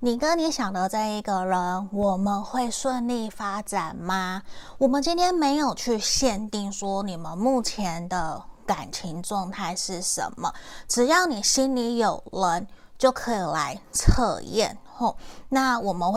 你跟你想的这一个人，我们会顺利发展吗？我们今天没有去限定说你们目前的感情状态是什么。只要你心里有人，就可以来测验。吼，那我们会。